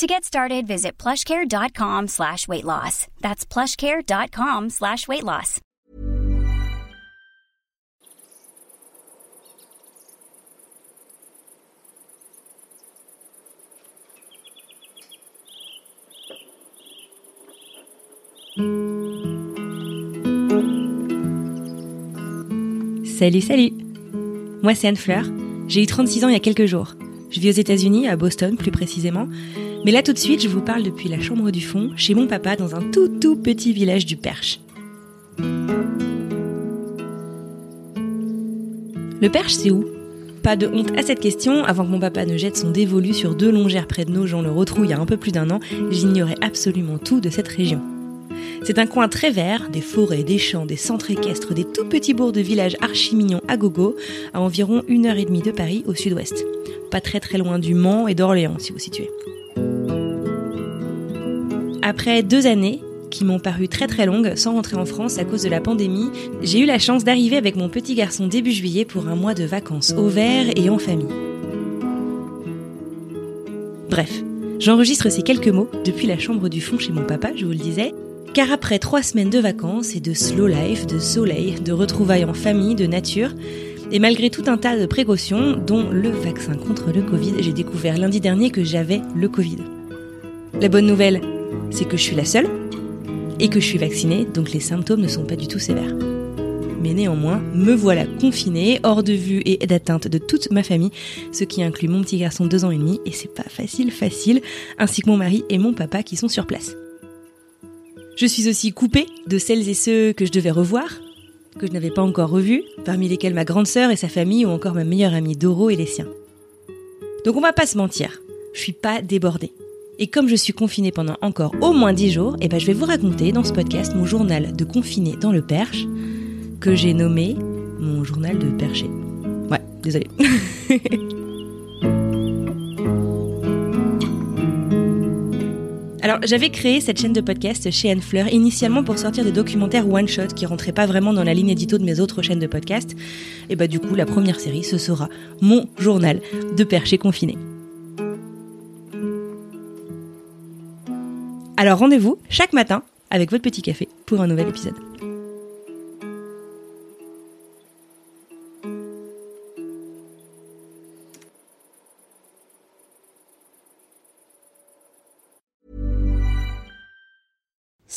To get started, visit plushcare.com slash weight loss. That's plushcare.com slash weight loss. Salut, salut Moi c'est Anne Fleur, j'ai eu 36 ans il y a quelques jours. Je vis aux États-Unis, à Boston plus précisément. Mais là tout de suite, je vous parle depuis la chambre du fond, chez mon papa, dans un tout tout petit village du Perche. Le Perche, c'est où? Pas de honte à cette question, avant que mon papa ne jette son dévolu sur deux longères près de nos gens le retrouve il y a un peu plus d'un an, j'ignorais absolument tout de cette région. C'est un coin très vert, des forêts, des champs, des centres équestres, des tout petits bourgs de villages archi-mignons à gogo, à environ une heure et demie de Paris au sud-ouest. Pas très très loin du Mans et d'Orléans, si vous situez. Après deux années, qui m'ont paru très très longues sans rentrer en France à cause de la pandémie, j'ai eu la chance d'arriver avec mon petit garçon début juillet pour un mois de vacances au vert et en famille. Bref, j'enregistre ces quelques mots depuis la chambre du fond chez mon papa, je vous le disais, car après trois semaines de vacances et de slow life, de soleil, de retrouvailles en famille, de nature, et malgré tout un tas de précautions, dont le vaccin contre le Covid, j'ai découvert lundi dernier que j'avais le Covid. La bonne nouvelle, c'est que je suis la seule, et que je suis vaccinée, donc les symptômes ne sont pas du tout sévères. Mais néanmoins, me voilà confinée, hors de vue et d'atteinte de toute ma famille, ce qui inclut mon petit garçon de deux ans et demi, et c'est pas facile, facile, ainsi que mon mari et mon papa qui sont sur place. Je suis aussi coupée de celles et ceux que je devais revoir, que je n'avais pas encore revus, parmi lesquels ma grande sœur et sa famille ou encore ma meilleure amie Doro et les siens. Donc on va pas se mentir, je suis pas débordée. Et comme je suis confinée pendant encore au moins 10 jours, eh ben je vais vous raconter dans ce podcast mon journal de confiné dans le Perche, que j'ai nommé mon journal de perché. Ouais, désolé. Alors, j'avais créé cette chaîne de podcast chez Anne Fleur initialement pour sortir des documentaires one-shot qui rentraient pas vraiment dans la ligne édito de mes autres chaînes de podcast. Et bah, du coup, la première série, ce sera mon journal de perché confiné. Alors, rendez-vous chaque matin avec votre petit café pour un nouvel épisode.